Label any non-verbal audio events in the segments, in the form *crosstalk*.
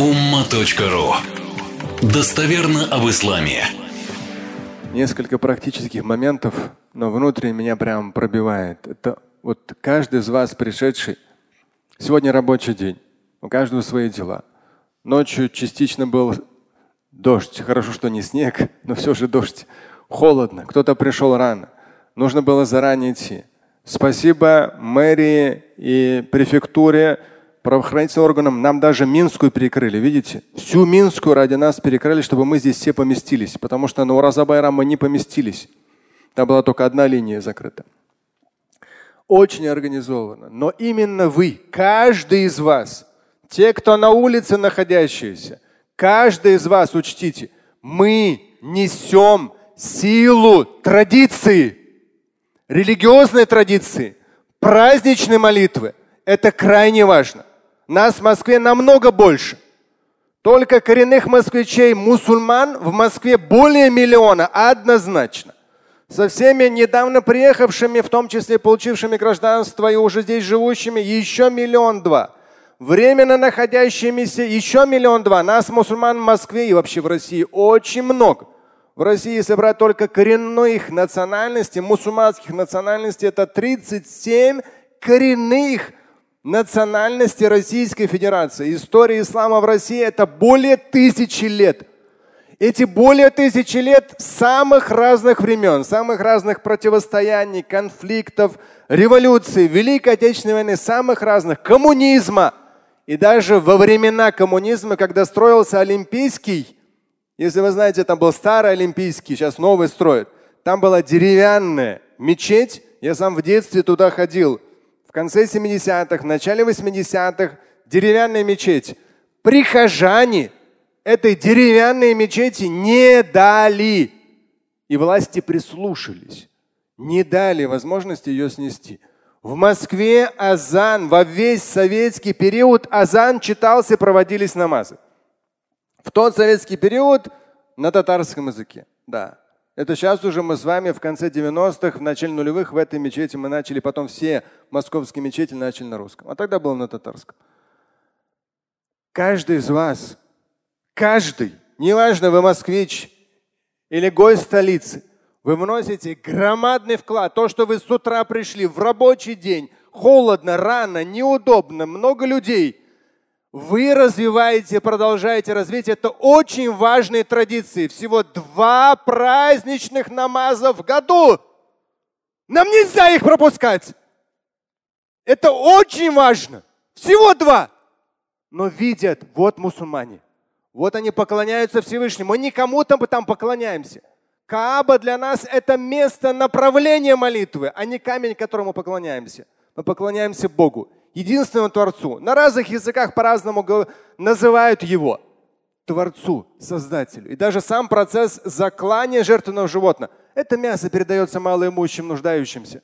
umma.ru Достоверно об исламе. Несколько практических моментов, но внутри меня прям пробивает. Это вот каждый из вас пришедший, сегодня рабочий день, у каждого свои дела. Ночью частично был дождь. Хорошо, что не снег, но все же дождь. Холодно. Кто-то пришел рано. Нужно было заранее идти. Спасибо мэрии и префектуре, правоохранительным органам. Нам даже Минскую перекрыли. Видите? Всю Минскую ради нас перекрыли, чтобы мы здесь все поместились. Потому что на Ураза Байрам мы не поместились. Там была только одна линия закрыта. Очень организовано. Но именно вы, каждый из вас, те, кто на улице находящиеся, каждый из вас учтите, мы несем силу традиции религиозной традиции, праздничной молитвы – это крайне важно. Нас в Москве намного больше. Только коренных москвичей, мусульман в Москве более миллиона, однозначно. Со всеми недавно приехавшими, в том числе получившими гражданство и уже здесь живущими, еще миллион два. Временно находящимися еще миллион два. Нас, мусульман в Москве и вообще в России, очень много. В России, если брать только коренных национальностей, мусульманских национальностей, это 37 коренных национальностей Российской Федерации. История ислама в России это более тысячи лет. Эти более тысячи лет самых разных времен, самых разных противостояний, конфликтов, революций, Великой Отечественной войны, самых разных, коммунизма. И даже во времена коммунизма, когда строился Олимпийский если вы знаете, там был старый Олимпийский, сейчас новый строят. Там была деревянная мечеть. Я сам в детстве туда ходил. В конце 70-х, в начале 80-х деревянная мечеть. Прихожане этой деревянной мечети не дали. И власти прислушались. Не дали возможности ее снести. В Москве азан, во весь советский период азан читался, проводились намазы. В тот советский период на татарском языке. Да. Это сейчас уже мы с вами в конце 90-х, в начале нулевых в этой мечети мы начали, потом все московские мечети начали на русском. А тогда было на татарском. Каждый из вас, каждый, неважно, вы москвич или гость столицы, вы вносите громадный вклад. То, что вы с утра пришли в рабочий день, холодно, рано, неудобно, много людей – вы развиваете, продолжаете развить. Это очень важные традиции. Всего два праздничных намаза в году. Нам нельзя их пропускать. Это очень важно. Всего два. Но видят, вот мусульмане. Вот они поклоняются Всевышнему. Мы никому там, там поклоняемся. Кааба для нас это место направления молитвы, а не камень, которому поклоняемся. Мы поклоняемся Богу единственному Творцу. На разных языках по-разному называют его. Творцу, Создателю. И даже сам процесс заклания жертвенного животного. Это мясо передается малоимущим, нуждающимся.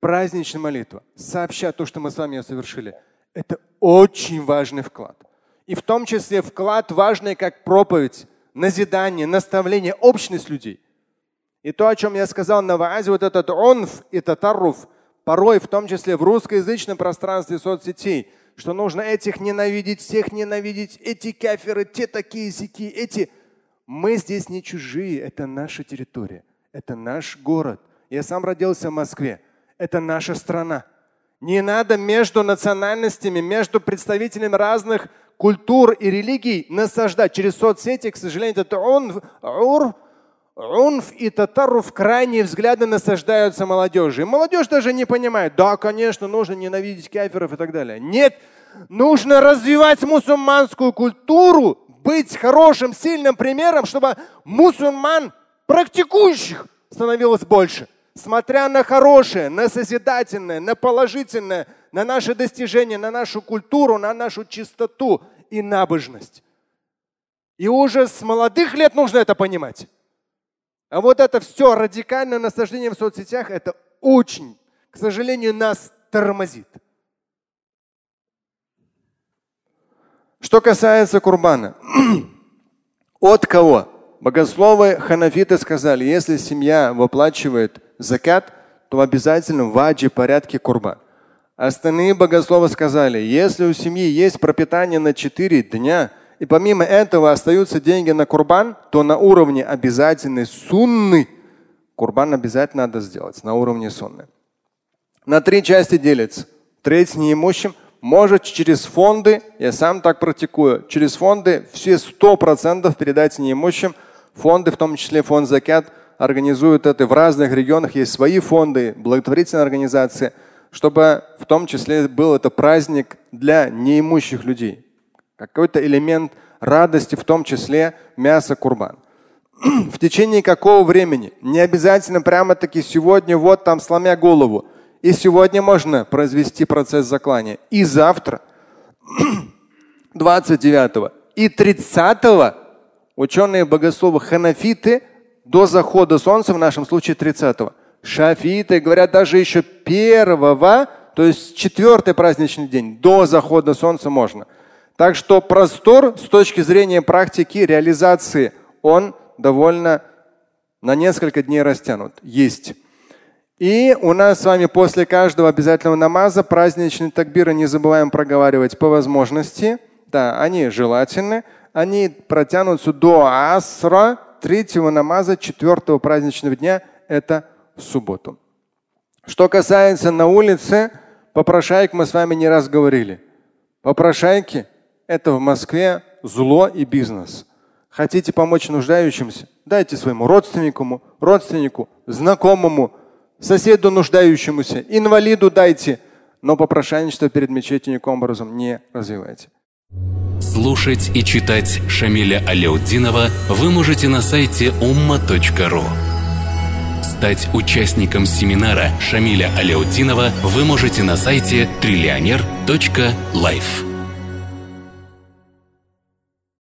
Праздничная молитва, сообща то, что мы с вами совершили. Это очень важный вклад. И в том числе вклад важный как проповедь, назидание, наставление, общность людей. И то, о чем я сказал на ваазе, вот этот онф и татарруф – порой в том числе в русскоязычном пространстве соцсетей, что нужно этих ненавидеть, всех ненавидеть, эти каферы, те такие сики, эти. Мы здесь не чужие, это наша территория, это наш город. Я сам родился в Москве, это наша страна. Не надо между национальностями, между представителями разных культур и религий насаждать через соцсети, к сожалению, это он, ур, Унф и татаруф крайние взгляды насаждаются молодежи. И молодежь даже не понимает, да, конечно, нужно ненавидеть кафиров и так далее. Нет, нужно развивать мусульманскую культуру, быть хорошим, сильным примером, чтобы мусульман, практикующих, становилось больше. Смотря на хорошее, на созидательное, на положительное, на наши достижения, на нашу культуру, на нашу чистоту и набожность. И уже с молодых лет нужно это понимать. А вот это все радикальное насаждение в соцсетях, это очень, к сожалению, нас тормозит. Что касается курбана. *clears throat* От кого? Богословы ханафиты сказали, если семья выплачивает закат, то обязательно в ваджи порядке курбан. Остальные богословы сказали, если у семьи есть пропитание на 4 дня, и помимо этого остаются деньги на курбан, то на уровне обязательной сунны курбан обязательно надо сделать, на уровне сунны. На три части делится. Треть неимущим может через фонды, я сам так практикую, через фонды все сто процентов передать неимущим. Фонды, в том числе фонд Закят, организуют это в разных регионах. Есть свои фонды, благотворительные организации, чтобы в том числе был это праздник для неимущих людей. Какой-то элемент радости, в том числе мясо курбан. *clears throat* в течение какого времени? Не обязательно прямо-таки сегодня, вот там сломя голову. И сегодня можно произвести процесс заклания. И завтра, *clears throat* 29 и 30 ученые богословы ханафиты до захода солнца, в нашем случае 30-го. Шафиты говорят даже еще первого, то есть четвертый праздничный день, до захода солнца можно. Так что простор с точки зрения практики реализации, он довольно на несколько дней растянут. Есть. И у нас с вами после каждого обязательного намаза праздничные такбиры не забываем проговаривать по возможности. Да, они желательны. Они протянутся до асра третьего намаза четвертого праздничного дня. Это в субботу. Что касается на улице, попрошайк мы с вами не раз говорили. Попрошайки – это в Москве зло и бизнес. Хотите помочь нуждающимся? Дайте своему родственнику, родственнику, знакомому, соседу нуждающемуся, инвалиду дайте, но попрошайничество перед мечетью никаким образом не развивайте. Слушать и читать Шамиля Аляутдинова вы можете на сайте umma.ru. Стать участником семинара Шамиля Аляутдинова вы можете на сайте триллионер.life.